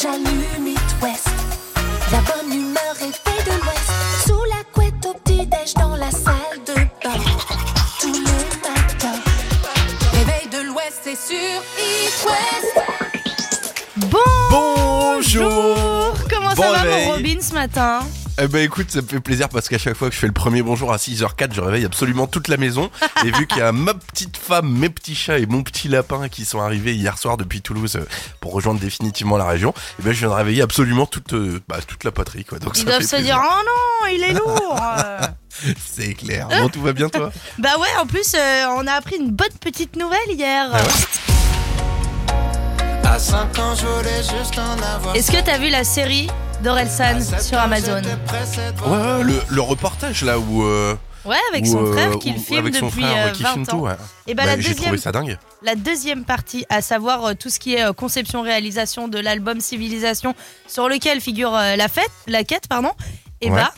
j'allume It West. La bonne humeur est faite de l'Ouest. Sous la couette au petit-déj dans la salle de bain. Tous les matins. Réveil de l'Ouest, c'est sur It West. Bonjour Comment Bon ça va mon Robin ce matin? Eh ben écoute, ça me fait plaisir parce qu'à chaque fois que je fais le premier bonjour à 6h04, je réveille absolument toute la maison. Et vu qu'il y a ma petite femme, mes petits chats et mon petit lapin qui sont arrivés hier soir depuis Toulouse euh, pour rejoindre définitivement la région, eh ben je viens de réveiller absolument toute, euh, bah, toute la patrie. Quoi. Donc Ils ça doivent fait se plaisir. dire oh non il est lourd Euh, C'est clair. Bon, tout va bien toi? Bah ouais en plus euh, on a appris une bonne petite nouvelle hier Ah À 5 ans, je voulais juste en avoir. Est-ce que t'as vu la série? d'Orelsan sur Amazon Ouais, le, le reportage là où... euh, Ouais avec où, son euh, frère qui où- le filme avec son depuis frère, ouais, euh, qui 20 filme ans tout, ouais. Et bah, Bah, la, J'ai deuxième, trouvé ça dingue. la deuxième partie, à savoir euh, tout ce qui est euh, conception-réalisation de l'album Civilisation, sur lequel figure euh, la fête, la quête, pardon, et Ouais. bah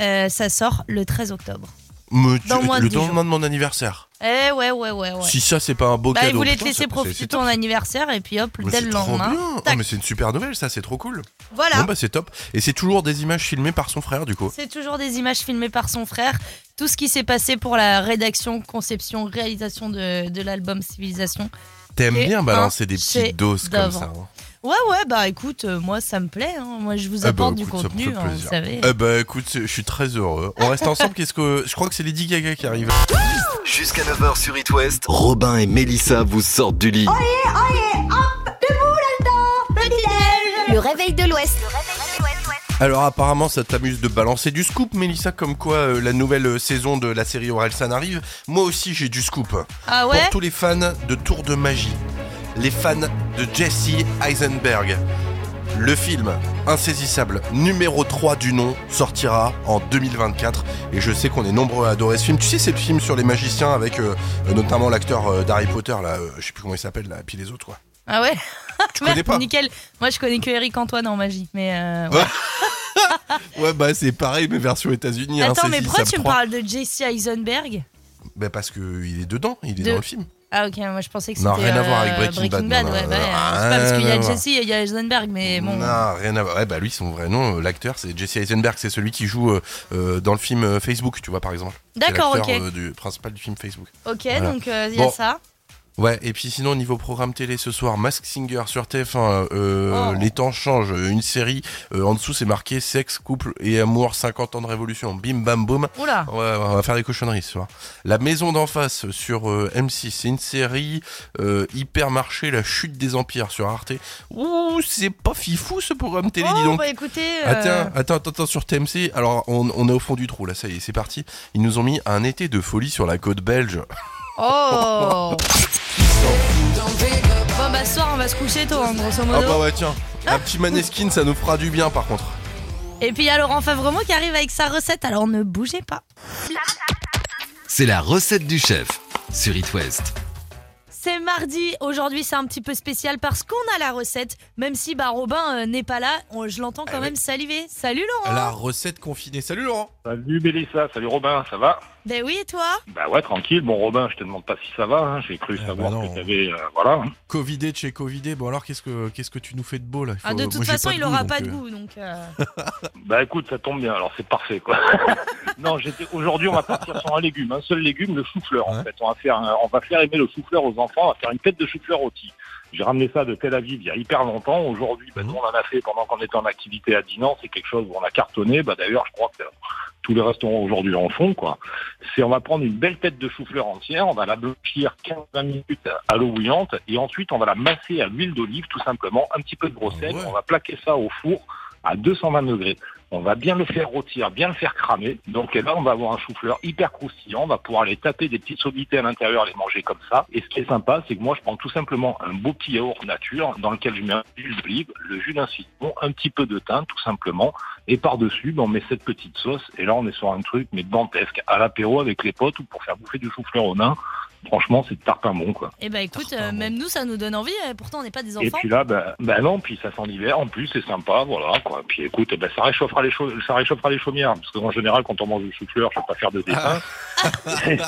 euh, ça sort le 13 octobre. Me- Dans le lendemain de mon anniversaire. Eh ouais ouais ouais ouais. Si ça c'est pas un beau Bah, cadeau. il voulait te laisser profiter ton anniversaire et puis hop, Mais dès le trop lendemain. bien. Oh, mais c'est une super nouvelle, ça, c'est trop cool. Voilà. Bon bah c'est top. Et c'est toujours des images filmées par son frère du coup. C'est toujours des images filmées par son frère. Tout ce qui s'est passé pour la rédaction, conception, réalisation de, de l'album Civilisation. T'aimes bien balancer des petites doses comme ça. hein. Ouais, ouais, bah écoute, euh, moi ça me plaît. hein. Moi je vous Eh bah, apporte du contenu, hein, vous savez. Eh bah écoute, je suis très heureux. On reste ensemble, qu'est-ce que. Je crois que c'est Lady Gaga qui arrive. Jusqu'à 9h sur It West, Robin et Mélissa vous sortent du lit. Le réveil de l'Ouest. Alors apparemment ça t'amuse de balancer du scoop, Mélissa, comme quoi euh, la nouvelle euh, saison de la série Orelsan arrive. Moi aussi j'ai du scoop. Ah ouais? Pour tous les fans de Tour de Magie, les fans de Jesse Eisenberg, le film Insaisissable numéro 3 du nom sortira en 2024 et je sais qu'on est nombreux à adorer ce film. Tu sais c'est le film sur les magiciens avec euh, notamment l'acteur euh, d'Harry Potter là, euh, je sais plus comment il s'appelle là, et puis les autres quoi. Ah ouais? Tu connais pas? Nickel. Moi je connais que Eric Antoine en magie. Mais euh, Ouais. Ouais bah c'est pareil mais version États-Unis. Attends, mais pourquoi tu me 3. parles de Jesse Eisenberg? Bah parce que il est dedans, il est De- dans le film. Ah ok, moi je pensais que Non, c'était rien à voir euh, avec Breaking Bad, non, non, ouais, non, bah, non, c'est pas parce qu'il y a. Jesse et il y a Eisenberg, mais bon. Non, rien à voir. Ouais, bah lui, son vrai nom, euh, l'acteur, c'est Jesse Eisenberg. C'est celui qui joue euh, dans le film Facebook, tu vois, par exemple. D'accord, ok. du principal du film Facebook. Ok, Voilà. donc il y a Bon. ça. Ouais, et puis sinon, niveau programme télé ce soir, Mask Singer sur TF1, euh, Oh. Les temps changent, une série. euh, en dessous, c'est marqué Sexe, couple et amour, 50 ans de révolution. Bim, bam, boum. Oula. Ouais, on va faire des cochonneries ce soir. La maison d'en face sur euh, M6, c'est une série euh, hyper marché, La chute des empires sur Arte. Ouh, c'est pas fifou ce programme télé, dis Oh, donc. bah écoutez. euh, Attends, attends, attends, attends, sur TMC. Alors, on, on est au fond du trou, là, ça y est, c'est parti. Ils nous ont mis un été de folie sur la côte belge. Oh Bon bah ce soir on va se coucher tôt hein, grosso Ah modo. bah ouais, tiens. Un petit maneskin, ça nous fera du bien, par contre. Et puis il y a Laurent Favremont qui arrive avec sa recette, alors ne bougez pas. C'est la recette du chef sur It West. C'est mardi, aujourd'hui c'est un petit peu spécial parce qu'on a la recette, même si bah Robin euh, n'est pas là, on- je l'entends quand Ah même ouais. saliver. Salut Laurent La recette confinée. Salut Laurent. Salut Mélissa, salut Robin, ça va? Ben oui et toi? Bah ouais, tranquille. Bon Robin, je te demande pas si ça va, hein. j'ai cru Ah savoir bah non. que t'avais... euh, voilà. hein. Covidé de chez Covidé. Bon, alors, qu'est-ce que, qu'est-ce que tu nous fais de beau, là? Il ah, faut- De moi, toute j'ai façon il aura donc, pas de euh, goût donc... euh, Bah écoute, ça tombe bien, alors c'est parfait quoi. non, j'étais aujourd'hui on va partir sur un légume, un seul légume, le chou-fleur en Ouais. fait. On va faire un- on va faire aimer le chou-fleur aux enfants, on va faire une tête de chou-fleur rôti. J'ai ramené ça de Tel Aviv il y a hyper longtemps. Aujourd'hui, Mhm. nous on en a fait pendant qu'on était en activité à Dinan, c'est quelque chose où on a cartonné. Bah d'ailleurs, je crois que tous les restaurants aujourd'hui en font quoi. C'est on va prendre une belle tête de chou-fleur entière, on va la blanchir 15-20 minutes à l'eau bouillante et ensuite on va la masser à l'huile d'olive tout simplement, un petit peu de gros Ah sel, ouais. on va plaquer ça au four à 220 degrés. On va bien le faire rôtir, bien le faire cramer. Donc et là, on va avoir un chou-fleur hyper croustillant. On va pouvoir aller taper des petites sommités à l'intérieur, les manger comme ça. Et ce qui est sympa, c'est que moi, je prends tout simplement un beau petit yaourt nature dans lequel je mets un d'huile d'olive, le jus d'un citron, un petit peu de thym, tout simplement. Et par-dessus, ben, on met cette petite sauce. Et là, on est sur un truc, mais dantesque, à l'apéro avec les potes ou pour faire bouffer du chou-fleur au nain. Franchement, c'est tartin bon, quoi. Et bah écoute, euh, même nous, ça nous donne envie. euh, Pourtant, on n'est pas des Et enfants. puis là, ben ben non, puis ça sent l'hiver. En plus, c'est sympa, voilà, quoi. Puis écoute, ben ça réchauffera les ça réchauffera les chaumières, parce qu'en général, quand on mange du chou-fleur, je vais pas faire de dessin.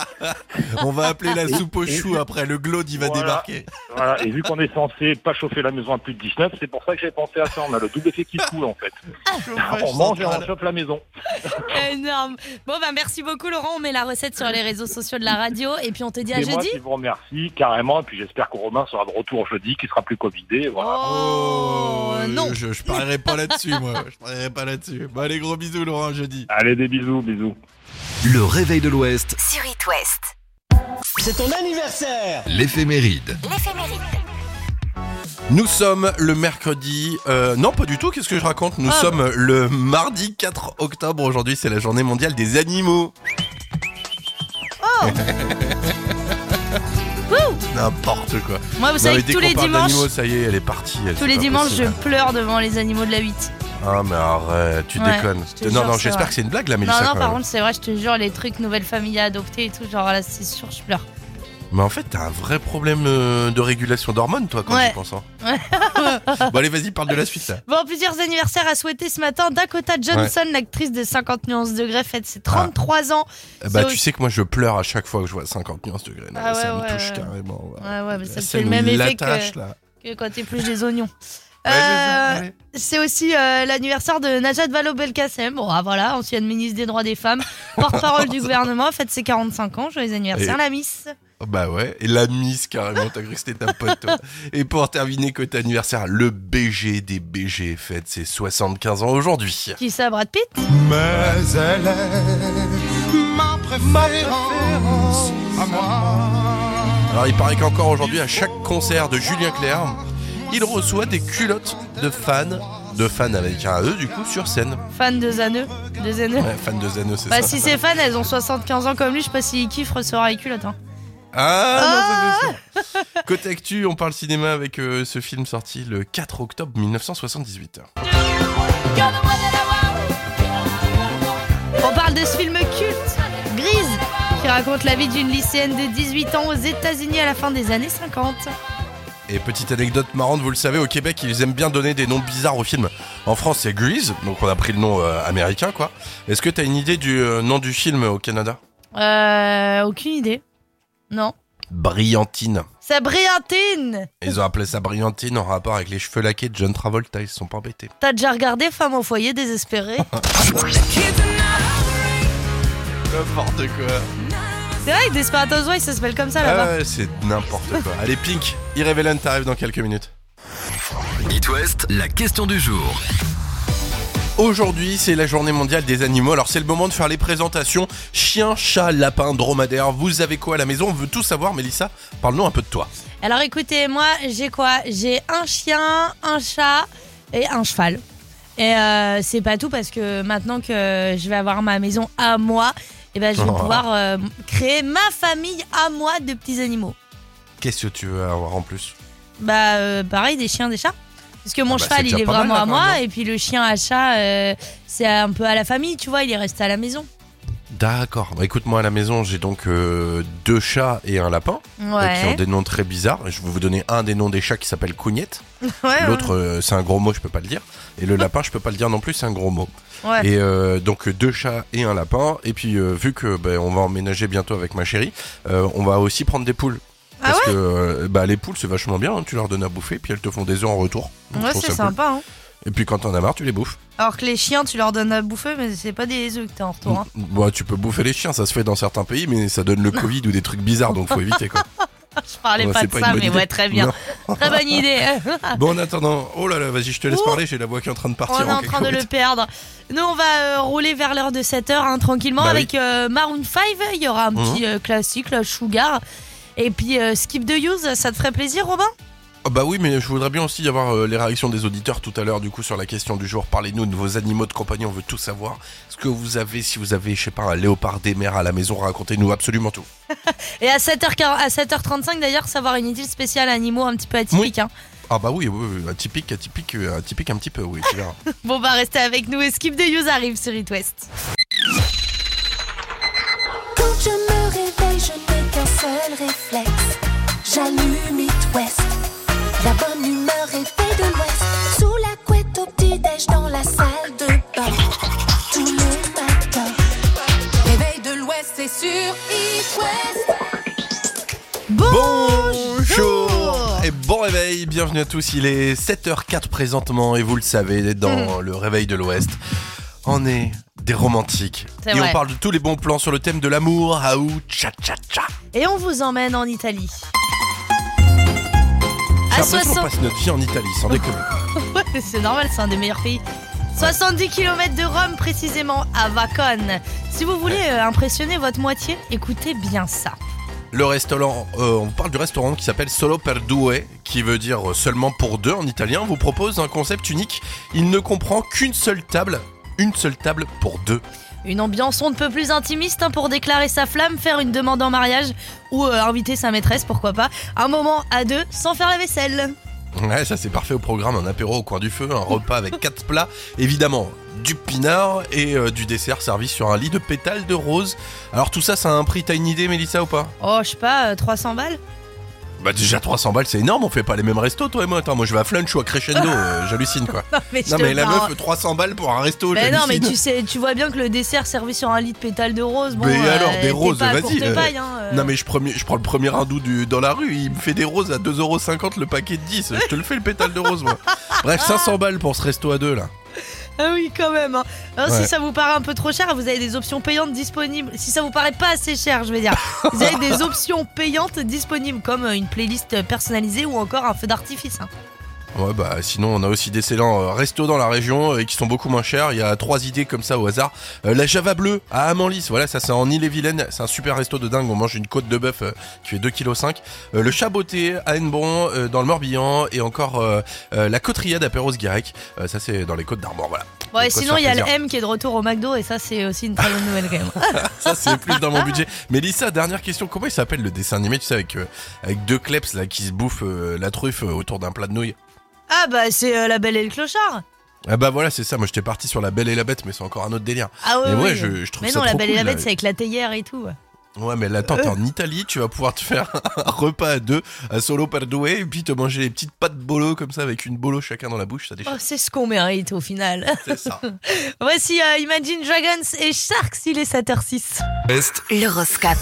On va appeler la soupe au chou après, le glaude il va Voilà. débarquer. Voilà. Et vu qu'on est censé pas chauffer la maison à plus de 19, c'est pour ça que j'ai pensé à ça. On a le double effet qui se coule, en fait. On mange et on chauffe la maison. Énorme. Bon, bah merci beaucoup, Laurent. On met la recette sur les réseaux sociaux de la radio. Et puis, on te dit à C'est moi jeudi. qui vous remercie carrément. Et puis j'espère que Romain sera de retour jeudi, qui sera plus covidé. Voilà. Oh, non. Je, je parierai pas là-dessus, moi. Je parierai pas là-dessus. Bon, allez, gros bisous, Laurent, jeudi. Allez, des bisous, bisous. Le réveil de l'Ouest, Sur It West. C'est ton anniversaire l'éphéméride. L'éphéméride. Nous sommes le mercredi. euh, non, pas du tout. Qu'est-ce que je raconte? Nous Ah. sommes le mardi 4 octobre. Aujourd'hui, c'est la journée mondiale des animaux. Oh. N'importe quoi. Moi, vous Non, savez que tous les dimanches, d'animaux, ça y est, elle est partie. elle, tous les dimanches, je pleure devant les animaux de la 8. Ah, mais arrête, tu Ouais, déconnes. je te Non, jure, non, c'est j'espère vrai. que c'est une blague, là, Non, Mélissa. non, quand par même. contre, c'est vrai, je te jure, les trucs nouvelles familles à adopter et tout, genre là, c'est sûr, je pleure. Mais en fait, t'as un vrai problème euh, de régulation d'hormones, toi, quand Ouais. tu penses. hein. bon, allez, vas-y, parle de la suite, là. Bon, plusieurs anniversaires à souhaiter ce matin. Dakota Johnson, l'actrice de 50 nuances degrés, fête ses 33 ans. Eh Bah, C'est tu aussi- sais que moi, je pleure à chaque fois que je vois 50 nuances degrés. Ah ça ouais, me ouais, touche ouais. carrément. ouais. Ouais, mais ça fait le même effet l'attache, que, là. que quand t'épluches des oignons. Euh. C'est aussi euh, l'anniversaire de Najat Vallaud-Belkacem. Bon, ah, voilà, ancienne ministre des droits des femmes, porte-parole du gouvernement, fête ses 45 ans. Joyeux anniversaire, Et- la Miss. Bah ouais, et la Miss carrément, t'as cru que c'était ta pote. toi. et pour terminer côté anniversaire, le BG des BG fête ses 75 ans aujourd'hui. Qui ça, Brad Pitt? Mais elle est ma préférence à moi. Alors il paraît qu'encore aujourd'hui, à chaque concert de Julien Clerc, il reçoit des culottes de fans, de fans avec un E du coup, sur scène. Fan de Zaneux. De Zaneux. Ouais, fans de Zano, c'est Bah, ça. si c'est fan, elles ont 75 ans comme lui, je sais pas s'il kiffe recevoir les culottes. Hein. Ah, non, bien sûr. Côté actu, on parle cinéma avec euh, ce film sorti le 4 octobre 1978. On parle de ce film culte, Grise, qui raconte la vie d'une lycéenne de 18 ans aux États-Unis à la fin des années 50. Et petite anecdote marrante, vous le savez, au Québec, ils aiment bien donner des noms bizarres aux films. En France, c'est Grease, donc on a pris le nom euh, américain, quoi. Est-ce que t'as une idée du euh, nom du film au Canada? Euh, aucune idée. Non. Brillantine. C'est Briantine Ils ont appelé ça Brillantine en rapport avec les cheveux laqués de John Travolta, ils se sont pas embêtés. T'as déjà regardé Femme au foyer désespérée? N'importe quoi. C'est vrai que Desperate Housewives, ça s'appelle comme ça là-bas. Ah ouais, c'est n'importe quoi. Allez, Pink, Irrevelant t'arrive dans quelques minutes. It West, la question du jour. Aujourd'hui, c'est la journée mondiale des animaux. Alors, c'est le moment de faire les présentations. Chien, chat, lapin, dromadaire. Vous avez quoi à la maison? On veut tout savoir, Mélissa. Parle-nous un peu de toi. Alors écoutez, moi j'ai quoi? J'ai un chien, un chat et un cheval. Et euh, c'est pas tout parce que maintenant que je vais avoir ma maison à moi, et ben je vais Oh. pouvoir euh, créer ma famille à moi de petits animaux. Qu'est-ce que tu veux avoir en plus? Bah euh, pareil, des chiens, des chats. Parce que mon Ah bah, cheval il est mal, vraiment à moi et puis le chien à chat euh, c'est un peu à la famille, tu vois, il est resté à la maison. D'accord. Bah, écoute, moi à la maison, j'ai donc euh, deux chats et un lapin. qui ont des noms très bizarres. Je vais vous donner un des noms des chats qui s'appelle Cougnette. ouais, L'autre, euh, c'est un gros mot, je peux pas le dire. Et le lapin, je peux pas le dire non plus, c'est un gros mot. ouais. Et euh, donc deux chats et un lapin. Et puis vu que ben, on va emménager bientôt avec ma chérie, on va aussi prendre des poules. Ah Parce que bah, les poules c'est vachement bien, hein. tu leur donnes à bouffer puis elles te font des œufs en retour. Donc, Ouais, c'est cool. sympa. Hein. Et puis quand t'en as marre, tu les bouffes. Alors que les chiens, tu leur donnes à bouffer, mais c'est pas des œufs que t'as en retour. Hein. Bah, tu peux bouffer les chiens, ça se fait dans certains pays, mais ça donne le Covid ou des trucs bizarres, donc faut éviter quoi. Je parlais Ouais, pas c'est de pas une ça, bonne mais idée. ouais, très bien. Très bonne idée. Bon en attendant, oh là là, vas-y, je te laisse Ouh. parler, j'ai la voix qui est en train de partir. On est en train de le cacahuète. perdre. Nous, on va euh, rouler vers l'heure de 7h hein, tranquillement Bah oui. avec euh, Maroon 5. Il y aura un petit euh, classique, là, Sugar. Et puis euh, Skip the Use, ça te ferait plaisir, Robin? Bah oui, mais je voudrais bien aussi avoir euh, les réactions des auditeurs tout à l'heure, du coup, sur la question du jour. Parlez-nous de vos animaux de compagnie, on veut tout savoir. Ce que vous avez, si vous avez, je sais pas, un léopard des mers à la maison, racontez-nous absolument tout. Et à, 7h, à 7h35 d'ailleurs, savoir une idée spéciale animaux un petit peu atypique. hein. Ah bah oui, oui, oui, atypique, atypique, euh, atypique un petit peu, oui, tu verras. Bon, bah restez avec nous et Skip the Use arrive sur It West. Quand je me réveille, je n'ai qu'un seul seul réflexe. J'allume It West. La bonne humeur est faite de l'Ouest. Sous la couette au petit-déj dans la salle de bain. Tous les matins. Réveil de l'Ouest, c'est sur It West. Bonjour et bon réveil, bienvenue à tous, il est 7h04 présentement et vous le savez, dans le réveil de l'Ouest, on est des romantiques. Et on parle de tous les bons plans sur le thème de l'amour, aou, tcha tcha tcha. Et on vous emmène en Italie. À l'impression qu'on 60... passe notre vie en Italie, sans déconner. Ouais, c'est normal, c'est un des meilleurs pays. 70 km de Rome précisément, à Vacone. Si vous voulez euh, impressionner votre moitié, écoutez bien ça. Le restaurant, euh, on parle du restaurant qui s'appelle Solo per Due, qui veut dire euh, seulement pour deux en italien, vous propose un concept unique. Il ne comprend qu'une seule table, une seule table pour deux. Une ambiance on ne peut plus intimiste hein, pour déclarer sa flamme, faire une demande en mariage ou euh, inviter sa maîtresse, pourquoi pas. Un moment à deux sans faire la vaisselle. Ouais, ça c'est parfait au programme, un apéro au coin du feu, un repas avec quatre plats, évidemment du pinard et euh, du dessert servi sur un lit de pétales de rose. Alors tout ça, ça a un prix, t'as une idée Mélissa ou pas? Oh, je sais pas, euh, 300 balles Bah déjà 300 balles c'est énorme, on fait pas les mêmes restos toi et moi. Attends, moi je vais à Flunch ou à Crescendo, euh, j'hallucine quoi. Non mais, je Non te mais la parle. meuf 300 balles pour un resto, Mais non, mais tu sais, tu vois bien que le dessert servi sur un lit de pétales de rose, bon, Mais euh, alors, des t'es roses, vas-y, euh, hein, euh. Non mais je, premier- je prends le premier hindou du, dans la rue, il me fait des roses à 2,50€ le paquet de 10, je te le fais le pétale de rose moi. Bref, 500 balles pour ce resto à deux là. Ah oui, quand même. hein. Ouais. Si ça vous paraît un peu trop cher, vous avez des options payantes disponibles. Si ça vous paraît pas assez cher, je vais dire, vous avez des options payantes disponibles comme euh, une playlist personnalisée ou encore un feu d'artifice. hein. Ouais bah sinon on a aussi des excellents euh, restos dans la région euh, et qui sont beaucoup moins chers. Il y a trois idées comme ça au hasard. Euh, la Java Bleue à Amanlis, voilà ça c'est en Ille-et-Vilaine, c'est un super resto de dingue. On mange une côte de bœuf euh, qui fait 2,5 kg. Euh, le Chaboté à Hennebon euh, dans le Morbihan et encore euh, euh, la Côteriade à Perros-Guirec. Euh, ça c'est dans les côtes d'Armor, voilà. Ouais, sinon il y a le. M qui est de retour au McDo et ça c'est aussi une très bonne nouvelle quand même. Ça c'est plus dans mon budget. Mélissa, dernière question, comment il s'appelle le dessin animé, tu sais avec euh, avec deux kleps là qui se bouffent euh, la truffe euh, autour d'un plat de nouilles? Ah bah c'est euh, la Belle et le Clochard. Ah bah voilà, c'est ça. Moi j'étais parti sur la Belle et la Bête, mais c'est encore un autre délire. Ah ouais, Mais ouais, oui. je- je trouve Mais ça non, la trop Belle et la cool, Bête c'est avec la théière et tout. Ouais, mais là, attends, t'es en Italie, tu vas pouvoir te faire un repas à deux, à solo per due, et puis te manger les petites pâtes bolo comme ça, avec une bolo chacun dans la bouche, ça déchire. Oh, c'est ce qu'on mérite au final. C'est ça. Voici euh, Imagine Dragons et Sharks, il est 7h06. Est L'horoscope.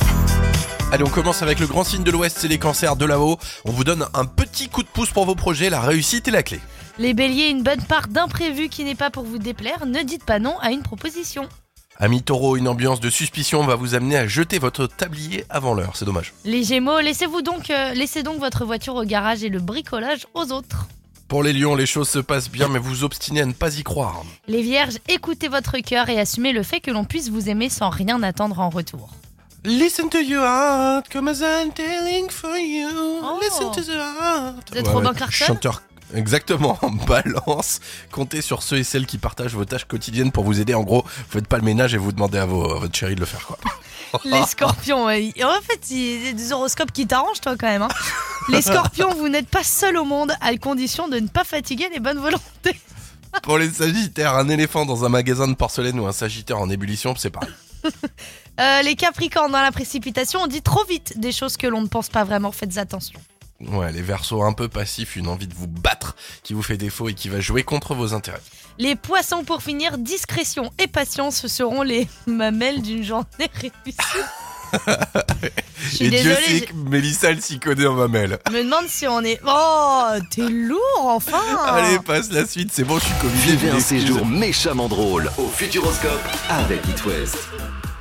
Allez, on commence avec le grand signe de l'Ouest, c'est les cancers de là-haut. On vous donne un petit coup de pouce pour vos projets, la réussite est la clé. Les béliers, une bonne part d'imprévu qui n'est pas pour vous déplaire, ne dites pas non à une proposition. Ami taureau, une ambiance de suspicion va vous amener à jeter votre tablier avant l'heure, c'est dommage. Les gémeaux, laissez-vous donc, euh, laissez donc votre voiture au garage et le bricolage aux autres. Pour les lions, les choses se passent bien, mais vous obstinez à ne pas y croire. Les vierges, écoutez votre cœur et assumez le fait que l'on puisse vous aimer sans rien attendre en retour. Listen to your heart, come as I'm telling for you. Oh. Listen to the heart. Vous êtes Robin Clarkson Chanteur. Exactement, balance. Comptez sur ceux et celles qui partagent vos tâches quotidiennes pour vous aider. En gros, vous faites pas le ménage et vous demandez à, vos, à votre chérie de le faire quoi. Les scorpions, ouais. en fait, il y a des horoscopes qui t'arrangent toi quand même. hein. Les scorpions, vous n'êtes pas seuls au monde à condition de ne pas fatiguer les bonnes volontés. Pour les sagittaires, un éléphant dans un magasin de porcelaine ou un sagittaire en ébullition, c'est pareil. Euh, les capricornes, dans la précipitation, on dit trop vite des choses que l'on ne pense pas vraiment, faites attention. Ouais, les versos un peu passifs, une envie de vous battre qui vous fait défaut et qui va jouer contre vos intérêts. Les poissons, pour finir, discrétion et patience seront les mamelles d'une journée réussie. Je suis et Dieu sait que Mélissa, elle s'y connaît en mamelle. je me demande si on est... Oh, t'es lourd, enfin Allez, passe la suite, c'est bon, je suis covidé. Vivez un séjour méchamment drôle au Futuroscope avec It West.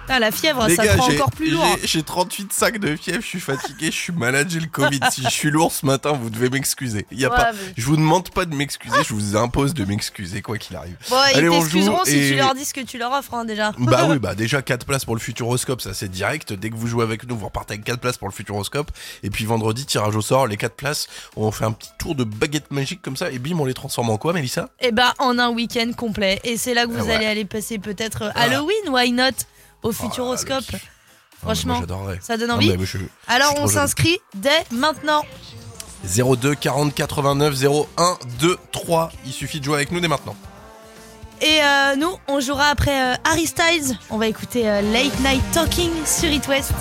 La fièvre, Les ça gars, prend j'ai- encore plus lourd. j'ai- J'ai 38 sacs de fièvre, je suis fatigué, je suis malade, j'ai le Covid. si je suis lourd ce matin, vous devez m'excuser. Il y a Ouais, pas, mais- je vous demande pas de m'excuser, je vous impose de m'excuser quoi qu'il arrive. Bon, Allez, ils on t'excuseront joue si et- tu leur dis ce que tu leur offres, hein, déjà. Bah oui, bah déjà 4 places pour le Futuroscope, ça c'est direct. Dès que vous jouez avec nous, vous repartez avec 4 places pour le Futuroscope. Et puis vendredi, tirage au sort, les 4 places, on fait un petit tour de baguette magique comme ça, et bim, on les transforme en quoi, Mélissa? Eh ben, en un week-end complet. Et c'est là que vous Ah ouais. allez aller passer peut-être euh, Halloween, why not? Au Futuroscope. Ah, oui. Franchement, Moi, ça donne Ah, envie. mais moi, je- je Alors, on s'inscrit dès maintenant. 02 40 89 01 2 3. Il suffit de jouer avec nous dès maintenant. Et euh, nous, on jouera après euh, Harry Styles. On va écouter euh, Late Night Talking sur It West.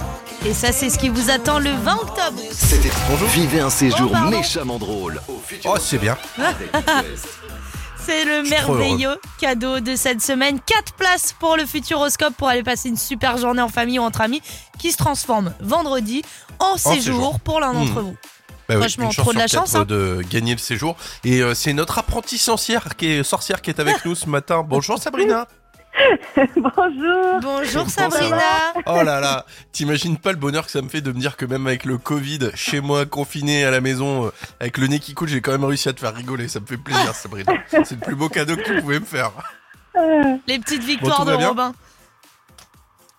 Et ça, c'est ce qui vous attend le 20 octobre. C'était Bonjour. Vivez un séjour Oh, méchamment drôle au Oh, c'est bien. C'est le merveilleux cadeau de cette semaine. 4 places pour le Futuroscope pour aller passer une super journée en famille ou entre amis qui se transforme vendredi en, séjour, séjour. pour l'un d'entre Hmm. vous. Bah Franchement, trop de la chance, hein. de gagner le séjour. Et euh, c'est notre apprentie sorcière qui est, sorcière qui est avec nous ce matin. Bonjour Sabrina. Bonjour. Bonjour Sabrina. Oh là là, t'imagines pas le bonheur que ça me fait de me dire que même avec le Covid, chez moi, confiné à la maison, euh, avec le nez qui coule, j'ai quand même réussi à te faire rigoler. Ça me fait plaisir, Sabrina. C'est le plus beau cadeau que tu pouvais me faire. Euh, Les petites victoires de Robin.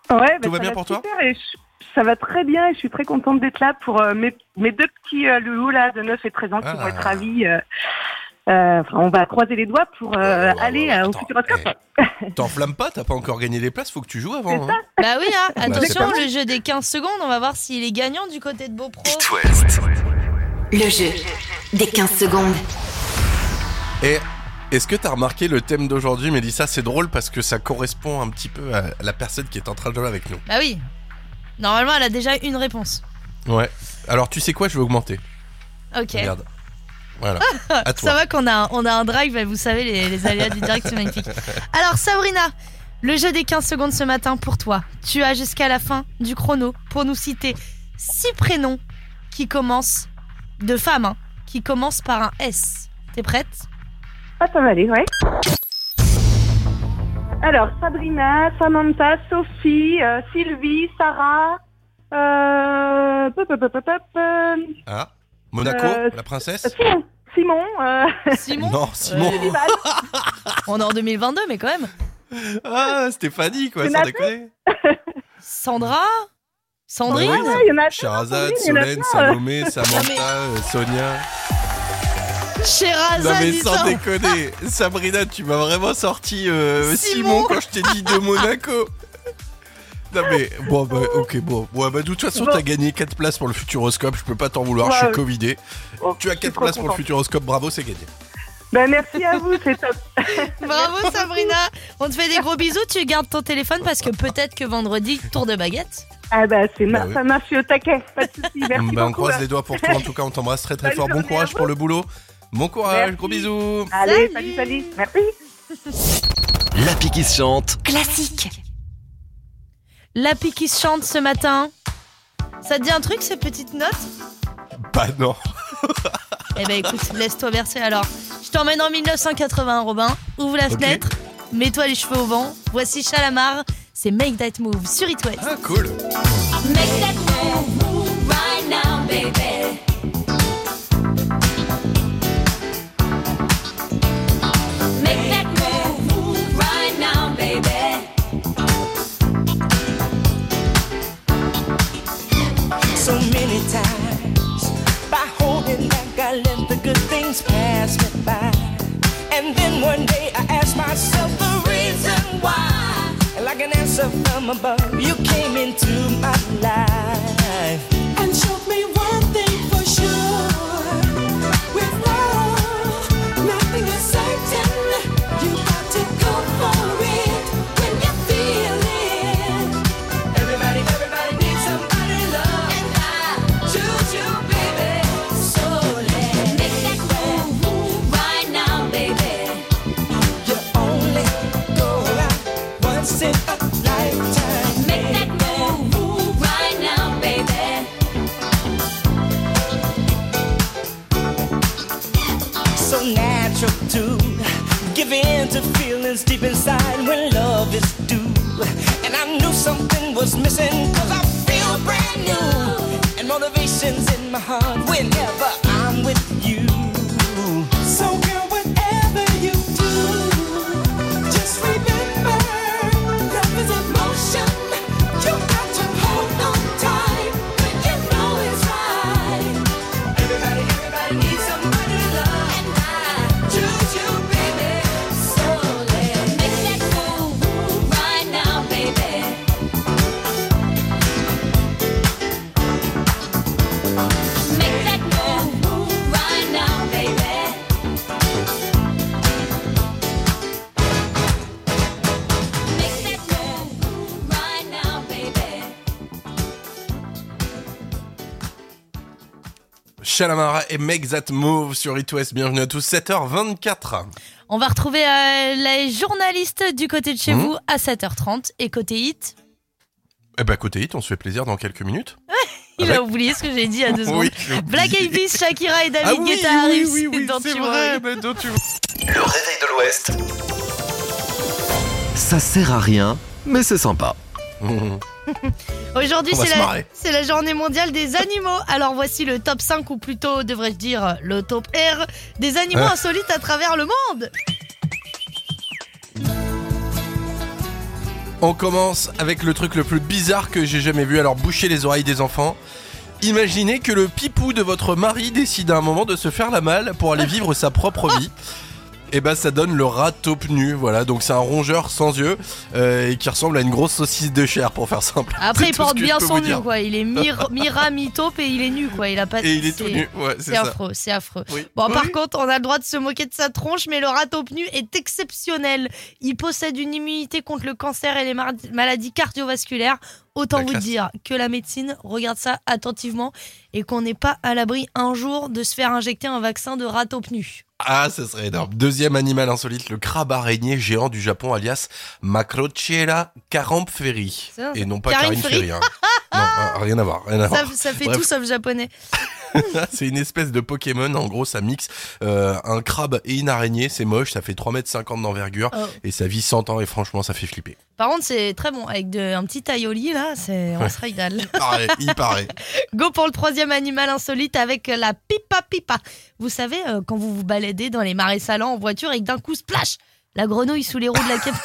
ouais, bah, Tout va bien pour toi super et je- Ça va très bien et je suis très contente d'être là pour euh, mes, mes deux petits euh, loulous là, de 9 et 13 ans qui Ah. vont être ravis. Euh, enfin, on va croiser les doigts pour euh, Ouais, ouais, aller ouais, euh, au attends, Futuroscope. eh, T'enflammes pas, t'as pas encore gagné les places, faut que tu joues avant. hein. Bah oui, hein. Bah, attention, le jeu des 15 secondes, on va voir s'il est gagnant du côté de Beaupro. Le jeu des 15 secondes. Et est-ce que t'as remarqué le thème d'aujourd'hui, Mélissa? C'est drôle parce que ça correspond un petit peu à la personne qui est en train de jouer avec nous. Bah oui. Normalement, elle a déjà une réponse. Ouais. Alors tu sais quoi, je vais augmenter. Ok. Regarde. Voilà. À toi. Ça va qu'on a, on a un drive, mais vous savez, les, les aléas du direct, c'est magnifique. Alors, Sabrina, le jeu des 15 secondes ce matin pour toi. Tu as jusqu'à la fin du chrono pour nous citer six prénoms qui commencent, de femmes, hein, qui commencent par un S. T'es prête? Ah, ça va aller, ouais. Alors, Sabrina, Samantha, Sophie, euh, Sylvie, Sarah, euh, pop, pop, pop, pop, pop, euh, Ah Monaco, Euh, la princesse? Simon, Simon, euh, Simon Non, Simon. Euh, Vival. On est en 2022, mais quand même. Ah, Stéphanie, quoi, sans déconner. Sandra Sandrine Ah, il y en a plein, Sherazade, Solène. Salomé, Samantha, euh, Sonia. Non Sherazade, mais dis sans déconner, Sabrina, tu m'as vraiment sorti euh, Simon. Simon quand je t'ai dit de Monaco. Non mais bon bah ok bon ouais bah de toute façon Bon. t'as gagné 4 places pour le Futuroscope je peux pas t'en vouloir je suis covidé Oh, tu as je suis 4 trop places pour le. Futuroscope bravo c'est gagné Ben, merci à vous, c'est top. Bravo Sabrina. On te fait des gros bisous. Tu gardes ton téléphone parce que peut-être que vendredi, tour de baguette. Ah bah c'est ma... Bah oui. ça marche, au taquet, pas de soucis, merci Bah, on beaucoup. croise les doigts pour toi en tout cas on t'embrasse très très fort bon courage pour le boulot bon courage Merci. gros bisous Allez, Salut. salut, salut, merci. L'appli qui se chante. Classique. L'appli qui se chante ce matin. Ça te dit un truc ces petites notes? Bah non Eh ben écoute, laisse-toi verser alors. Je t'emmène en 1980, Robin. Ouvre la fenêtre, mets-toi les cheveux au vent. Voici Chalamar, c'est Make That Move sur It West. ah cool Make that move, move right now, baby. From above, you came into my life. To feelings deep inside when love Shalamara et Make That Move sur It West. Bienvenue à tous, 7h24. On va retrouver euh, les journalistes du côté de chez Mhm. vous à 7h30 et côté hit. Eh ben, côté hit, on se fait plaisir dans quelques minutes. Il Avec- a oublié ce que j'ai dit a deux secondes. Oui. Black Eyed Peas, Shakira et David Ah oui, Guetta oui, arrivent. oui, oui, c'est vrai, mais don't you- Le réveil de l'Ouest. Ça sert à rien, mais c'est sympa. Aujourd'hui, c'est la, marrer. c'est la journée mondiale des animaux. Alors voici le top 5, ou plutôt, devrais-je dire, le top R des animaux Ah. insolites à travers le monde. On commence avec le truc le plus bizarre que j'ai jamais vu. Alors, bouchez les oreilles des enfants. Imaginez que le pipou de votre mari décide à un moment de se faire la malle pour aller vivre sa propre vie. Et ben ça donne le rat taupe nu, voilà. Donc c'est un rongeur sans yeux euh, et qui ressemble à une grosse saucisse de chair pour faire simple. Après, il porte bien son nu, quoi. Il est mi- mi-rat, mi-taupe et il est nu, quoi. Il a pas. Et il est tout nu, ouais, c'est affreux, c'est affreux. Oui. Bon, par contre, on a le droit de se moquer de sa tronche, mais le rat taupe nu est exceptionnel. Il possède une immunité contre le cancer et les maladies cardiovasculaires. Autant La vous classe. dire que la médecine regarde ça attentivement et qu'on n'est pas à l'abri un jour de se faire injecter un vaccin de rat taupe nu. Ah, ça serait énorme. Deuxième animal insolite, le crabe araignée géant du Japon, alias Macrochera carampheri. Et non pas Karine Ferry. Ferry. hein. Non, euh, rien à voir, rien à Ça, voir. ça fait Bref. tout sauf japonais. c'est une espèce de Pokémon, en gros ça mixe euh, un crabe et une araignée, c'est moche, ça fait 3m50 d'envergure Oh. et ça vit 100 ans et franchement ça fait flipper. Par contre, c'est très bon. Avec de, un petit aioli, là, c'est, on se régale. Pareil, il paraît. Go pour le troisième animal insolite avec la pipa pipa. Vous savez, euh, quand vous vous baladez dans les marais salants en voiture et que d'un coup, splash la grenouille sous les roues de la cape.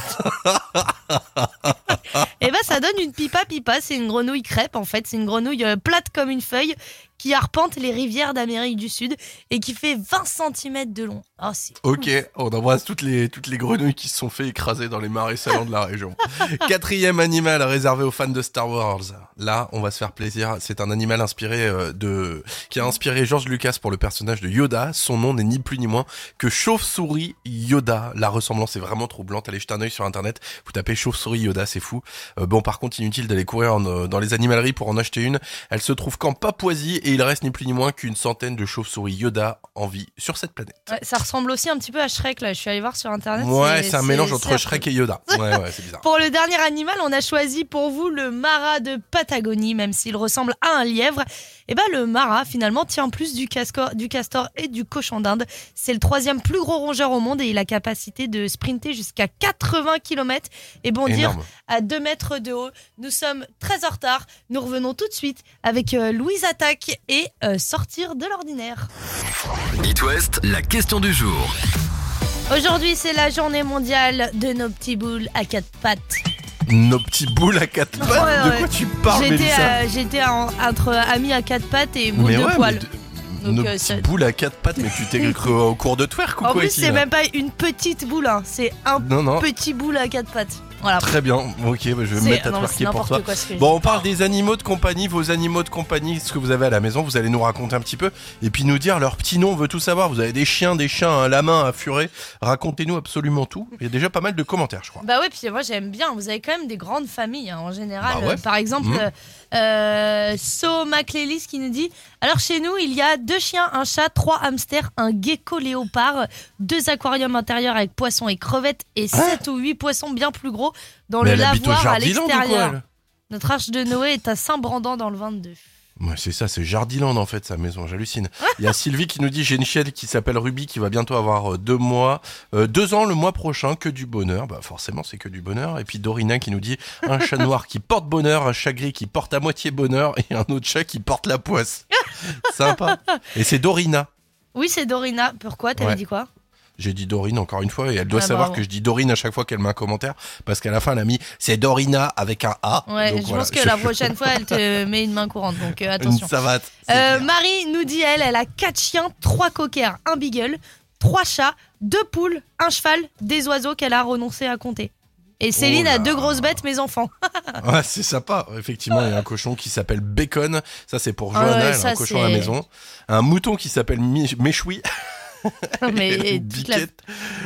et ben ça donne une pipa pipa. C'est une grenouille crêpe en fait. C'est une grenouille euh, plate comme une feuille qui arpente les rivières d'Amérique du Sud et qui fait 20 cm de long. Oh, Ok, on embrasse toutes les, toutes les grenouilles qui se sont fait écraser dans les marais salants de la région. Quatrième animal réservé aux fans de Star Wars. Là, on va se faire plaisir. C'est un animal inspiré euh, de, qui a inspiré George Lucas pour le personnage de Yoda. Son nom n'est ni plus ni moins que Chauve-souris Yoda. La ressemblance est vraiment troublante. Allez jeter un œil sur internet. Vous tapez Chauve-souris Yoda, c'est fou. Euh, bon, par contre, inutile d'aller courir en, euh, dans les animaleries pour en acheter une. Elle se trouve qu'en Papouasie et il reste ni plus ni moins qu'une centaine de chauves-souris Yoda en vie sur cette planète. Ouais, ça ressemble aussi un petit peu à Shrek là. Je suis allée voir sur internet. Ouais, c'est un mélange entre Shrek et Yoda. Ouais, ouais, c'est bizarre. Pour le dernier animal, on a choisi pour vous le marat de Patagonie, même s'il ressemble à un lièvre. Et ben le marat finalement tient plus du, castor et du cochon d'Inde. C'est le troisième plus gros rongeur au monde et il a la capacité de sprinter jusqu'à 80 km et bondir Énorme. à 2 mètres de haut. Nous sommes très en retard. Nous revenons tout de suite avec euh, Louise Attaque et euh, sortir de l'ordinaire. It West, la question du jour. Aujourd'hui, c'est la journée mondiale de nos petits boules à quatre pattes. Nos petits boules à quatre pattes. Ouais, de ouais. quoi tu parles, J'étais euh, en- entre amis à quatre pattes et moule Mais de ouais, mais Donc, Nos euh, petits ça- boules à quatre pattes, mais tu t'es cru au cours de twerk ou En quoi plus, ici, c'est même pas une petite boule, hein, c'est un Non, non. petit boule à quatre pattes. Voilà. Très bien, ok, bah, je vais me mettre à non, pour toi. quoi, Bon, on parle des animaux de compagnie, vos animaux de compagnie, ce que vous avez à la maison, vous allez nous raconter un petit peu, et puis nous dire leur petit nom, on veut tout savoir. Vous avez des chiens, des chiens, un lama, un furet, racontez-nous absolument tout. Il y a déjà pas mal de commentaires, je crois. Bah ouais, puis moi j'aime bien. Vous avez quand même des grandes familles hein, en général. Bah ouais. Euh, par exemple, Mhm. euh, euh, So McLelis qui nous dit Alors chez nous, il y a deux chiens, un chat, trois hamsters, un gecko léopard, deux aquariums intérieurs avec poissons et crevettes et sept ou huit poissons bien plus gros dans Mais le lavoir à l'extérieur. Notre arche de Noé est à Saint-Brandant dans le 22. Ouais, c'est ça, c'est Jardiland en fait, sa maison, j'hallucine. Il y a Sylvie qui nous dit j'ai une chienne qui s'appelle Ruby qui va bientôt avoir euh, deux mois, euh, deux ans le mois prochain, que du bonheur. Bah forcément c'est que du bonheur. Et puis Dorina qui nous dit un chat noir qui porte bonheur, un chat gris qui porte à moitié bonheur et un autre chat qui porte la poisse. Sympa. Et c'est Dorina. Oui, c'est Dorina. Pourquoi? T'avais Ouais. dit quoi? J'ai dit Dorine encore une fois et elle doit Ouais, savoir bravo. que je dis Dorine à chaque fois qu'elle met un commentaire parce qu'à la fin elle a mis c'est Dorina avec un A. Ouais, Donc je voilà. pense que la prochaine fois, elle te met une main courante. Donc euh, attention. savate. c'est Euh. Marie nous dit, elle, elle a quatre chiens, trois coquers, un beagle, trois chats, deux poules, un cheval, des oiseaux qu'elle a renoncé à compter. Et Céline Oh a deux grosses bêtes, mes enfants. Ouais, c'est sympa. Effectivement, il y a un cochon qui s'appelle Bacon. Ça, c'est pour Ah Johanna, ouais, elle a ça, un cochon à la maison. Un mouton qui s'appelle Méchoui. Mais Elle a une toute la- biquette.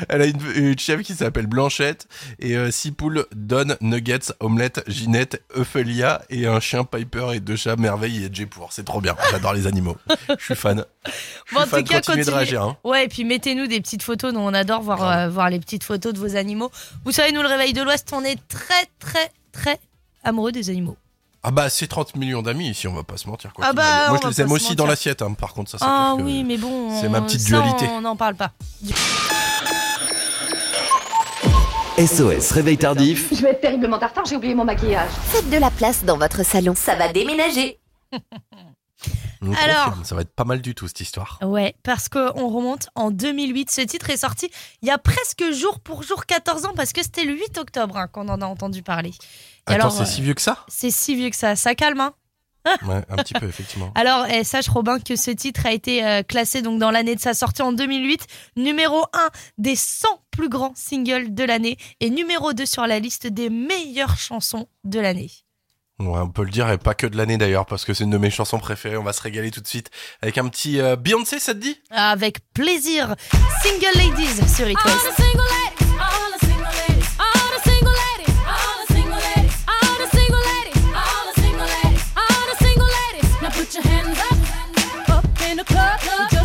Elle a une, une chèvre qui s'appelle Blanchette et euh, six poules Don, Nuggets, Omelette, Ginette, Euphelia et un chien Piper et deux chats Merveille et Jaypour. C'est trop bien. J'adore les animaux. Je suis fan. Bon, en fan. tout cas, Continuez de réagir. hein. Ouais, et puis mettez-nous des petites photos. Nous, on adore voir, euh, voir les petites photos de vos animaux. Vous savez, nous, le Réveil de l'Ouest, on est très, très, très amoureux des animaux. Ah bah c'est 30 millions d'amis ici, on va pas se mentir. Quoi Ah bah, Moi je les aime aussi dans l'assiette, hein, par contre ça c'est Ah clair que oui, mais bon. c'est ma on- petite ça, dualité. On n'en parle pas. SOS Réveil Tardif. Je vais être terriblement tartare, j'ai oublié mon maquillage. Faites de la place dans votre salon. Ça va déménager. Alors- confirme, ça va être pas mal du tout cette histoire. Ouais, parce qu'on remonte en 2008. Ce titre est sorti il y a presque jour pour jour 14 ans, parce que c'était le 8 octobre hein, qu'on en a entendu parler. Attends, alors, c'est euh, si vieux que ça? C'est si vieux que ça. Ça calme, hein Ouais, un petit peu effectivement. Alors, eh, sache Robin que ce titre a été euh, classé donc dans l'année de sa sortie en 2008, numéro 1 des 100 plus grands singles de l'année et numéro 2 sur la liste des meilleures chansons de l'année. Ouais, on peut le dire, et pas que de l'année d'ailleurs, parce que c'est une de mes chansons préférées. On va se régaler tout de suite avec un petit euh, Beyoncé, ça te dit? Avec plaisir, Single Ladies sur It Put your hands up, up in the club.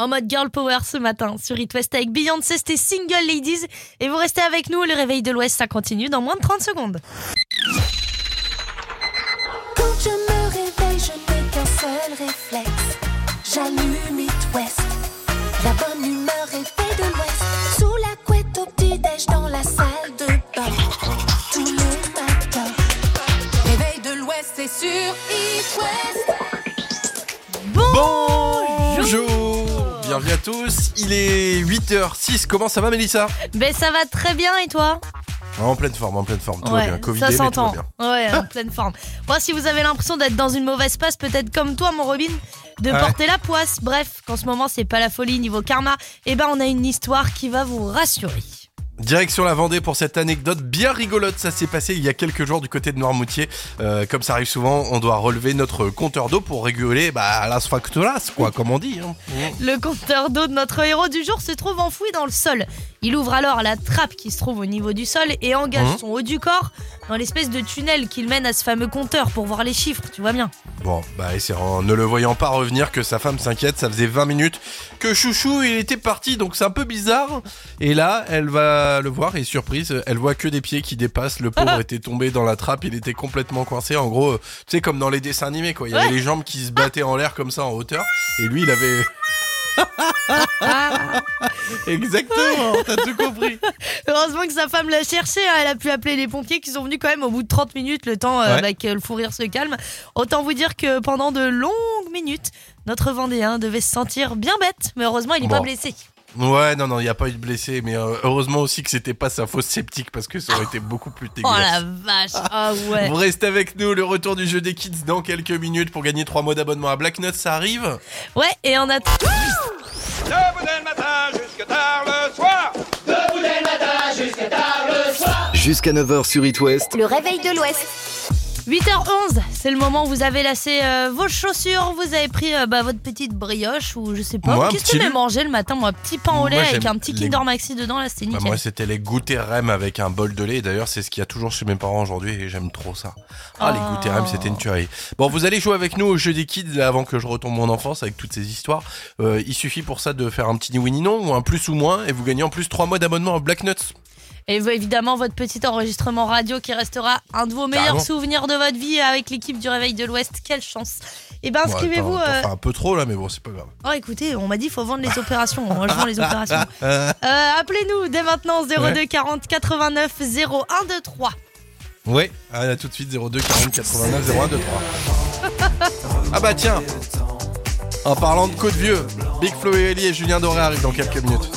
En mode girl power ce matin sur It West avec Beyoncé, c'était Single Ladies. Et vous restez avec nous, le réveil de l'Ouest, ça continue dans moins de 30 secondes. Quand je me réveille, je n'ai qu'un seul réflexe. J'allume It West. La bonne humeur est faite de l'Ouest. Sous la couette au petit-déj dans la salle de bain. Tous les matins. Réveil de l'Ouest, c'est sur It West. Bonjour bienvenue à tous. Il est 8h06. Comment ça va, Mélissa? Ben ça va très bien et toi? En pleine forme, en pleine forme. Tout va bien. Covid, ça s'entend. Ouais, en pleine forme. Moi, si vous avez l'impression d'être dans une mauvaise passe, peut-être comme toi, mon Robin, de Ouais. porter la poisse. Bref, qu'en ce moment, c'est pas la folie niveau karma. Eh ben, on a une histoire qui va vous rassurer. Direction la Vendée pour cette anecdote bien rigolote. Ça s'est passé il y a quelques jours du côté de Noirmoutier. Euh, comme ça arrive souvent, on doit relever notre compteur d'eau pour réguler bah, las facturas, quoi, comme on dit. hein. Le compteur d'eau de notre héros du jour se trouve enfoui dans le sol. Il ouvre alors la trappe qui se trouve au niveau du sol et engage Mhm. son haut du corps dans l'espèce de tunnel qu'il mène à ce fameux compteur pour voir les chiffres, tu vois bien. Bon, bah, et c'est en ne le voyant pas revenir que sa femme s'inquiète. Ça faisait 20 minutes que Chouchou, il était parti, donc c'est un peu bizarre. Et là, elle va le voir et surprise, elle voit que des pieds qui dépassent. Le pauvre était tombé dans la trappe, il était complètement coincé. En gros, euh, tu sais, comme dans les dessins animés, quoi. Il y avait les jambes qui se battaient en l'air comme ça en hauteur. Et lui, il avait. Exactement, t'as tout compris. Heureusement que sa femme l'a cherché, hein. elle a pu appeler les pompiers qui sont venus quand même au bout de 30 minutes, le temps euh, Ouais. bah, que le fou rire se calme. Autant vous dire que pendant de longues minutes, notre Vendéen devait se sentir bien bête, mais heureusement il n'est Bon. pas blessé. Ouais, non, non, il n'y a pas eu de blessé, mais euh, heureusement aussi que c'était pas sa fausse sceptique parce que ça aurait été beaucoup plus Oh dégueulasse. la vache, ah ouais. Vous restez avec nous, le retour du jeu des kids dans quelques minutes pour gagner 3 mois d'abonnement à Black Note, ça arrive Ouais, et on a... Debout dès le matin jusque tard le soir. Debout dès le matin jusque tard le soir. Jusqu'à 9h sur It West. Le réveil de l'Ouest. 8h11, c'est le moment où vous avez lassé euh, vos chaussures, vous avez pris euh, bah, votre petite brioche ou je sais pas. Qu'est-ce que tu m'as mangé le matin? Moi, un petit pain au Moi, lait avec un petit les- Kinder Maxi dedans, là c'était Bah, nickel. Moi, c'était les goûters REM avec un bol de lait. D'ailleurs, c'est ce qu'il y a toujours chez mes parents aujourd'hui et j'aime trop ça. Ah, les goûters REM, c'était une tuerie. Bon, vous allez jouer avec nous au jeu des kids là, avant que je retombe mon enfance avec toutes ces histoires. Euh, il suffit pour ça de faire un petit ni oui ni non ou un plus ou moins et vous gagnez en plus 3 mois d'abonnement à Black Nuts. Et évidemment, votre petit enregistrement radio qui restera un de vos meilleurs souvenirs de votre vie avec l'équipe du Réveil de l'Ouest. Quelle chance. Et ben, inscrivez-vous. euh, un peu trop là, mais bon, c'est pas grave. Oh, écoutez, on m'a dit faut vendre les opérations. Moi, je vends les opérations. Euh, Appelez-nous dès maintenant 02 Ouais. 40 89 0123. Ouais, allez, à tout de suite 02 40 89 01 23. ah bah tiens, en parlant de Côte Vieux, Big Flo et Ellie et Julien Doré arrivent dans quelques minutes.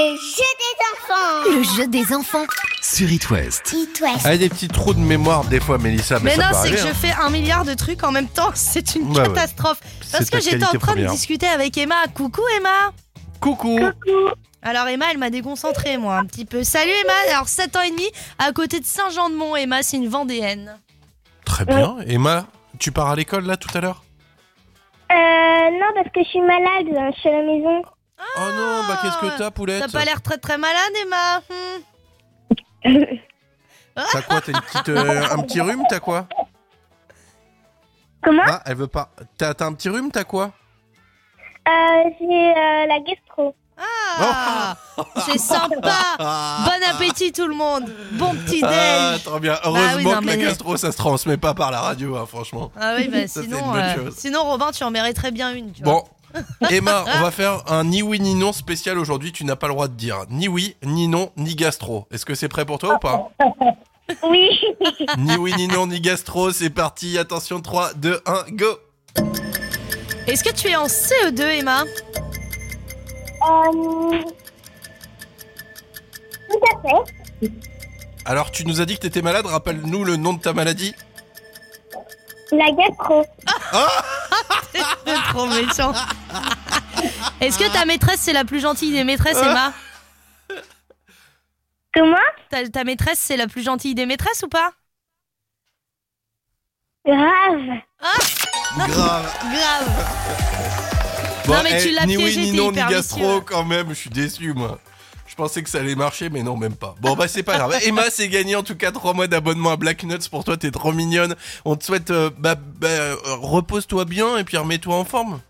Le jeu des enfants. Le jeu des enfants. Sur It West. It West. Ah, des petits trous de mémoire des fois, Mélissa, mais, Mais ça non, c'est que je hein. fais un milliard de trucs en même temps. C'est une Bah ouais. catastrophe. Parce que ta j'étais en train de discuter avec Emma. Coucou Emma. Coucou. Alors Emma, elle m'a déconcentrée moi un petit peu. Salut Emma. Alors 7 ans et demi à côté de Saint-Jean-de-Mont. Emma, c'est une Vendéenne. Très bien. Emma, tu pars à l'école là tout à l'heure? Euh, non, parce que je suis malade, je suis à la maison. Oh non, bah qu'est-ce que t'as, poulette T'as pas l'air très très malade Emma. Hmm. T'as quoi T'as une petite, euh, un petit rhume T'as quoi Comment Ah, elle veut pas. T'as t'as un petit rhume T'as quoi Euh, j'ai euh, la gastro. Ah, c'est sympa. Bon appétit tout le monde. Bon petit déj. Ah, trop bien. Bah Heureusement oui, non, que la gastro, ça se transmet pas par la radio, hein, franchement. Ah oui, bah Ça, c'est une sinon, bonne euh, chose. sinon Robin, tu en mériterais bien une. Tu vois. Emma, on va faire un ni oui ni non spécial aujourd'hui. Tu n'as pas le droit de dire ni oui, ni non, ni gastro. Est-ce que c'est prêt pour toi ou pas Oui. Ni oui, ni non, ni gastro. C'est parti. Attention, 3, 2, 1, go. Est-ce que tu es en CE2, Emma? Euh, tout à fait. Alors, tu nous as dit que t'étais malade. Rappelle-nous le nom de ta maladie. La gastro. C'est trop méchant. Est-ce que ta maîtresse, c'est la plus gentille des maîtresses, Emma Comment ta, ta maîtresse, c'est la plus gentille des maîtresses ou pas Grave. Grave. Grave. Non, mais tu l'as ni oui, piégé, ni t'es non, ni gastro quand même. Je suis déçu, moi. Je pensais que ça allait marcher, mais non, même pas. Bon, bah, c'est pas grave. Emma, c'est gagné en tout cas 3 mois d'abonnement à Black Nuts. Pour toi, t'es trop mignonne. On te souhaite, euh, bah, bah, euh, repose-toi bien et puis remets-toi en forme.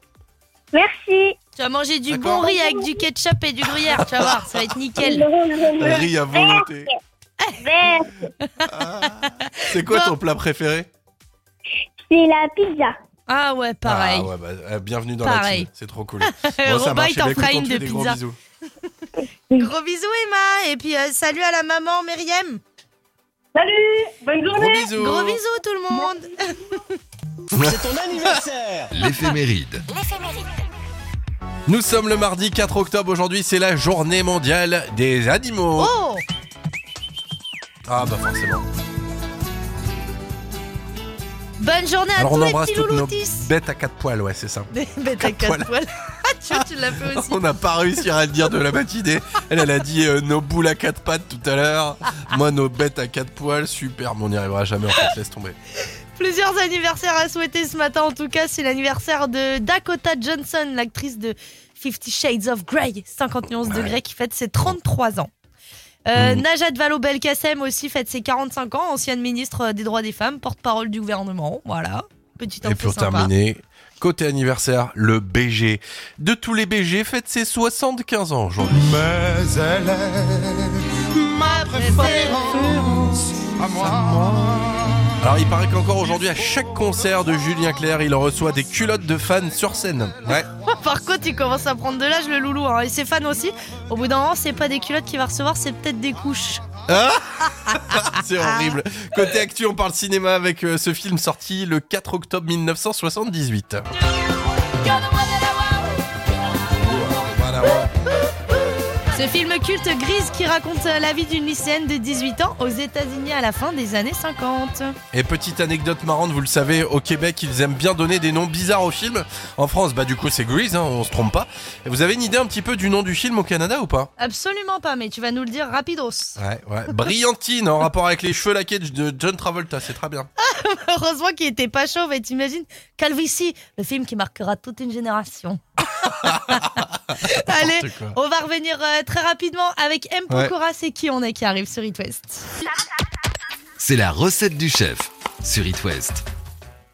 Merci. Tu vas manger du bon riz avec du ketchup et du gruyère, tu vas voir, ça va être nickel. Riz à volonté. C'est quoi ton plat préféré? C'est la pizza. Ah ouais, pareil. Ah ouais, bah, euh, bienvenue dans la Pareil. team. C'est trop cool. Bon, ça Robin, marche. il t'en fera une de des gros pizza. bisous. Gros bisous, Emma. Et puis, euh, salut à la maman, Myriam. Salut Bonne Gros journée bisous. Gros bisous, tout le monde. C'est ton anniversaire L'éphéméride. Nous sommes le mardi 4 octobre. Aujourd'hui, c'est la journée mondiale des animaux. Oh Ah, bah forcément. Bonne journée à Alors, tous on les embrasse petits toutes nos bêtes à quatre poils, ouais, c'est ça. Des bêtes à quatre poils. tu vois, tu l'as fait aussi. On n'a pas réussi à le dire de la matinée. Elle, elle a dit euh, nos boules à quatre pattes tout à l'heure. Moi, nos bêtes à quatre poils. Super, mais on n'y arrivera jamais en fait. Laisse tomber. Plusieurs anniversaires à souhaiter ce matin. En tout cas, c'est l'anniversaire de Dakota Johnson, l'actrice de Fifty Shades of Grey, 50 nuances degrés, qui fête ses 33 ans. Euh, Mm. Najat Vallaud-Belkacem aussi fête ses 45 ans, ancienne ministre des droits des femmes, porte-parole du gouvernement. Voilà, petite info Et pour sympa. terminer, côté anniversaire, le BG. De tous les BG, fête ses 75 ans aujourd'hui. Mais elle est ma préférence à moi. Alors, il paraît qu'encore aujourd'hui, à chaque concert de Julien Clerc, il reçoit des culottes de fans sur scène. Ouais. Par contre, il commence à prendre de l'âge, le loulou. hein. Et ses fans aussi. Au bout d'un moment, c'est pas des culottes qu'il va recevoir, c'est peut-être des couches. Ah C'est horrible. Côté actu, on parle cinéma avec euh, ce film sorti le 4 octobre 1978. Ce film culte grise qui raconte la vie d'une lycéenne de 18 ans aux États-Unis à la fin des années 50. Et petite anecdote marrante, vous le savez, au Québec, ils aiment bien donner des noms bizarres aux films. En France, bah du coup, c'est Grease, hein, on se trompe pas. Et vous avez une idée un petit peu du nom du film au Canada ou pas? Absolument pas, mais tu vas nous le dire rapidos. Ouais, ouais. Brillantine, en rapport avec les cheveux laqués de John Travolta, c'est très bien. Heureusement qu'il était pas chauve et t'imagines Calvici, le film qui marquera toute une génération. Allez, on va revenir euh, très rapidement avec M. Ouais. Pokora, c'est qui on est qui arrive sur It West. C'est la recette du chef sur It West.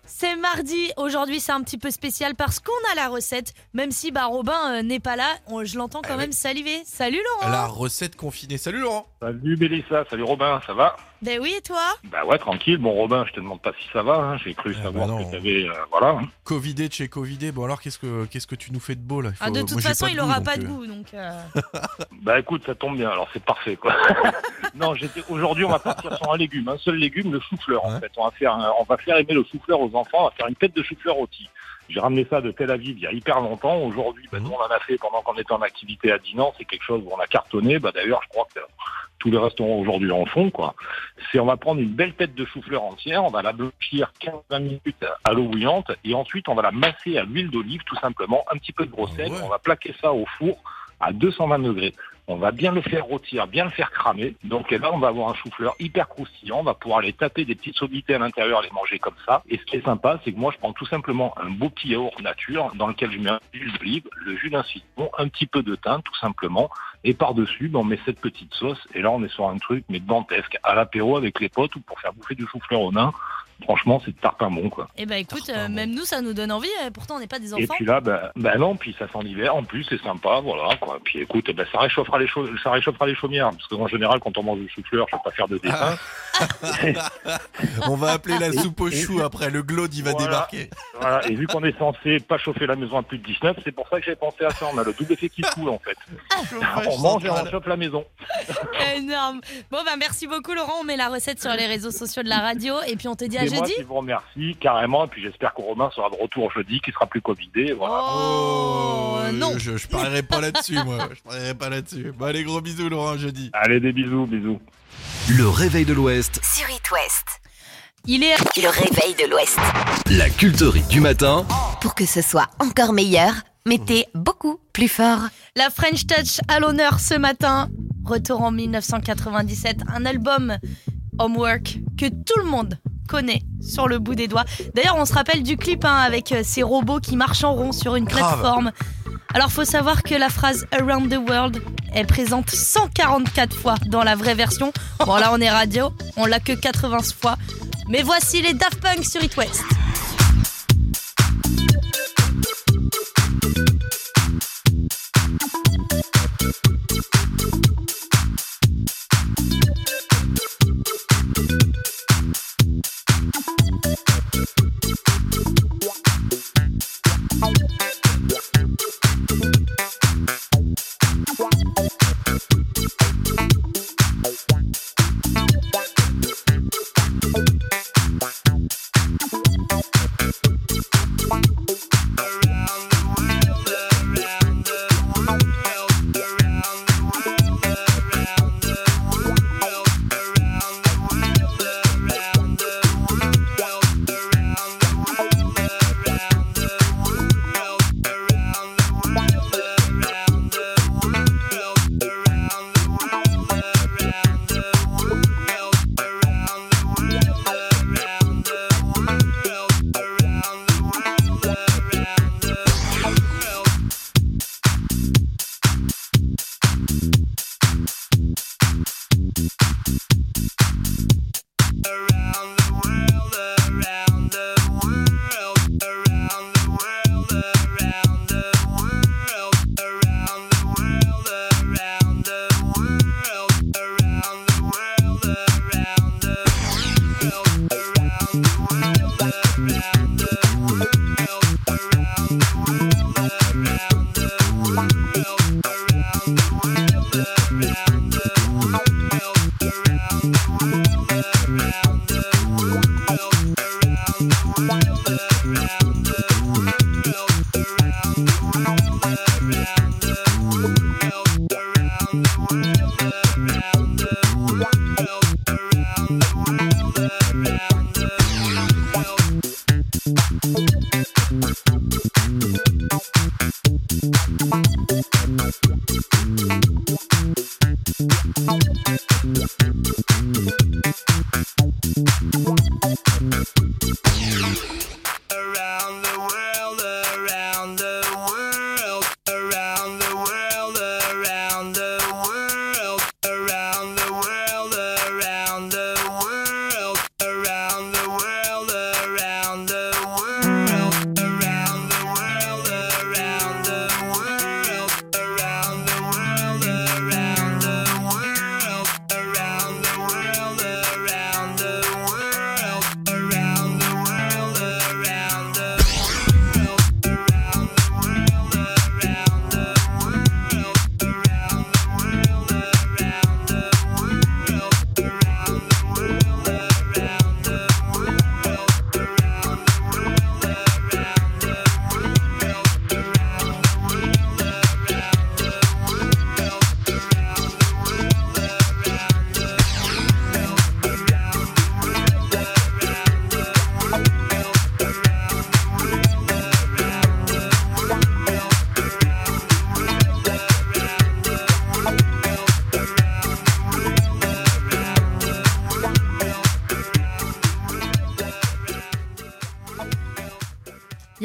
C'est mardi, aujourd'hui c'est un petit peu spécial parce qu'on a la recette, même si bah, Robin euh, n'est pas là, on- je l'entends quand Ah même saliver. Salut Laurent La recette confinée. Salut Laurent Salut Mélissa, salut Robin, ça va? Ben oui et toi? Bah ouais, tranquille. Bon Robin, je te demande pas si ça va, hein. j'ai cru Ah savoir non. que t'avais... euh, voilà. hein. Covidé de chez Covidé. Bon alors, qu'est-ce que qu'est-ce que tu nous fais de beau là? Il Ah, faut- De moi, toute j'ai façon, il aura donc, pas de euh, goût, donc... euh, Bah écoute, ça tombe bien, alors c'est parfait quoi. non, j'étais aujourd'hui on va partir sur un légume, un seul légume, le chou-fleur en Ouais. fait. On va faire un- on va faire aimer le chou-fleur aux enfants, on va faire une tête de chou-fleur rôti. J'ai ramené ça de Tel Aviv il y a hyper longtemps. Aujourd'hui, bah, nous on en a fait pendant qu'on était en activité à Dinan, c'est quelque chose où on a cartonné. Bah d'ailleurs, je crois que tous les restaurants aujourd'hui en font quoi. C'est on va prendre une belle tête de chou-fleur entière, on va la blanchir 15-20 minutes à l'eau bouillante et ensuite on va la masser à l'huile d'olive tout simplement, un petit peu de gros sel, Ouais. on va plaquer ça au four à 220 degrés. On va bien le faire rôtir, bien le faire cramer. Donc et là, on va avoir un chou-fleur hyper croustillant. On va pouvoir les taper des petites sommités à l'intérieur, les manger comme ça. Et ce qui est sympa, c'est que moi, je prends tout simplement un beau petit yaourt nature dans lequel je mets un jus d'olive, le jus d'un citron, un petit peu de thym, tout simplement. Et par-dessus, ben, on met cette petite sauce. Et là, on est sur un truc, mais dantesque, à l'apéro avec les potes ou pour faire bouffer du chou-fleur au nain. Franchement, c'est tartin bon, quoi. Eh ben écoute, euh, même nous, ça nous donne envie, euh, pourtant on n'est pas des Et enfants. puis là, ben, ben non, puis ça sent l'hiver. En plus, c'est sympa, voilà. Quoi. Puis écoute, ben, ça réchauffera les ça réchauffera les chaumières, parce qu'en général, quand on mange du chou-fleur, je vais pas faire de dessin. On va appeler la soupe au chou après. Le glaude, il va Voilà. débarquer. Voilà. Et vu qu'on est censé pas chauffer la maison à plus de 19, c'est pour ça que j'ai pensé à ça. On a le double effet qui coule en fait. On mange et on la maison. Énorme. Bon bah merci beaucoup Laurent, on met la recette sur les réseaux sociaux de la radio et puis on te dit à C'est moi jeudi. qui vous remercie carrément. Et puis j'espère que Romain sera de retour jeudi, qui sera plus covidé. Voilà. Oh, Euh, non. Je, je parierai pas là-dessus, moi. Je parierai pas là-dessus. Bon, allez, gros bisous, Laurent, jeudi. Allez, des bisous, bisous. Le réveil de l'Ouest, Sur It West. Il est Le réveil de l'Ouest. la culterie du matin. Pour que ce soit encore meilleur, mettez beaucoup plus fort. la French Touch à l'honneur ce matin. Retour en 1997, un album Homework que tout le monde connaît sur le bout des doigts. D'ailleurs, on se rappelle du clip hein, avec euh, ces robots qui marchent en rond sur une Grave. plateforme. Alors, faut savoir que la phrase Around the World est présente 144 fois dans la vraie version. Bon, là, on est radio, on l'a que 80 fois. Mais voici les Daft Punk sur It West.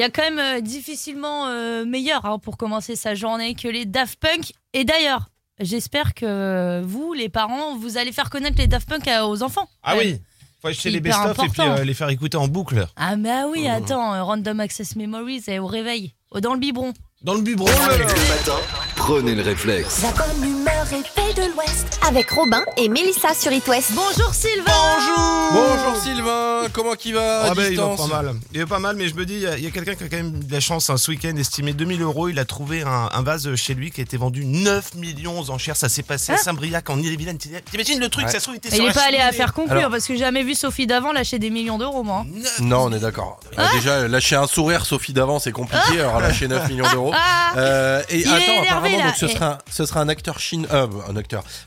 Y a quand même euh, difficilement euh, meilleur hein, pour commencer sa journée que les Daft Punk. Et d'ailleurs, j'espère que vous, les parents, vous allez faire connaître les Daft Punk à- aux enfants. Ah Ouais. oui, faut acheter les Hyper best-of et puis important. euh, les faire écouter en boucle. Ah bah oui, attends, euh, Random Access Memories et au réveil, au- dans le biberon. Dans le biberon. Le matin, prenez le réflexe. La bonne humeur est faite de l'Ouest. Avec Robin et Mélissa sur It West. Bonjour Sylvain Bonjour Sylvain, comment qui va? À Ah ben, il va distance pas mal. Il va pas mal, mais je me dis, il y a, quelqu'un qui a quand même de la chance. Un ce week-end estimé 2000 euros. Il a trouvé un, un vase chez lui qui a été vendu 9 millions aux enchères. Ça s'est passé à Saint-Briac en Ille-et-Vilaine. T'imagines le truc, Ouais. ça se trouve, il était Et sur il est pas allé à faire conclure Alors- parce que j'ai jamais vu Sophie d'avant lâcher des millions d'euros, moi. Non, on est d'accord. Euh, Déjà, lâcher un sourire, Sophie d'avant, c'est compliqué. Alors, lâcher 9 millions d'euros. Euh, et Il est attends, énervé, apparemment, là. donc, ce, serait un acteur chinois. euh, un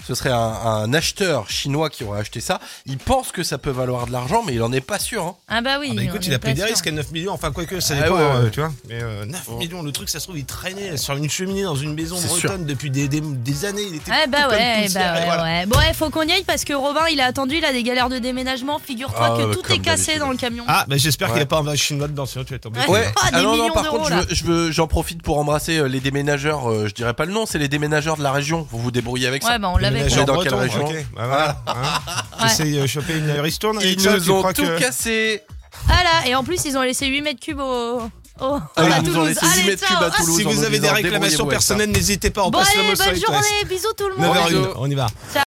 Ce serait un, un acheteur chinois qui aurait acheté ça. Il pense que ça peut valoir de l'argent, mais il en est pas sûr. hein. Ah bah oui. Ah bah écoute, il a pris des risques à 9 millions. Enfin, quoique, ça Ah dépend, ouais, ouais. euh, tu vois. Mais euh, 9 millions, le truc, ça se trouve, il traînait sur une cheminée dans une maison bretonne depuis des, des, des années. Il était Ah bah tout comme ouais, poussière, bah ouais, voilà. ouais. Bon, il faut qu'on y aille parce que Robin, il a attendu, il a des galères de déménagement. Figure-toi Ah, que ouais, tout est cassé dans le camion. Ah, bah j'espère qu'il Ouais. n'y a pas un chinois dedans, sinon tu vas tomber. Ouais. Ah, des Ah non, non, par contre, je j'en profite pour embrasser euh, les déménageurs. euh, je dirais pas le nom, c'est les déménageurs de la région. Vous vous débrouillez avec ça. Ouais, bah on l'avait. Êtes dans quelle région ok, bah voilà, hein. J'essaye de choper une ristourne Ils ça, nous ont crois tout que... cassé. Ah là, et en plus, ils ont laissé 8 mètres cubes au. au- Ah, à ils nous ont Toulouse. laissé 8 Allez, mètres ciao. cubes à Toulouse. Si en vous avez des disant, réclamations débrouillez-vous avec ça. personnelles, n'hésitez pas, on Bon, passe le allez, mot sur bonne les journée, bisous tout le monde. 9h01, on y va. Ciao.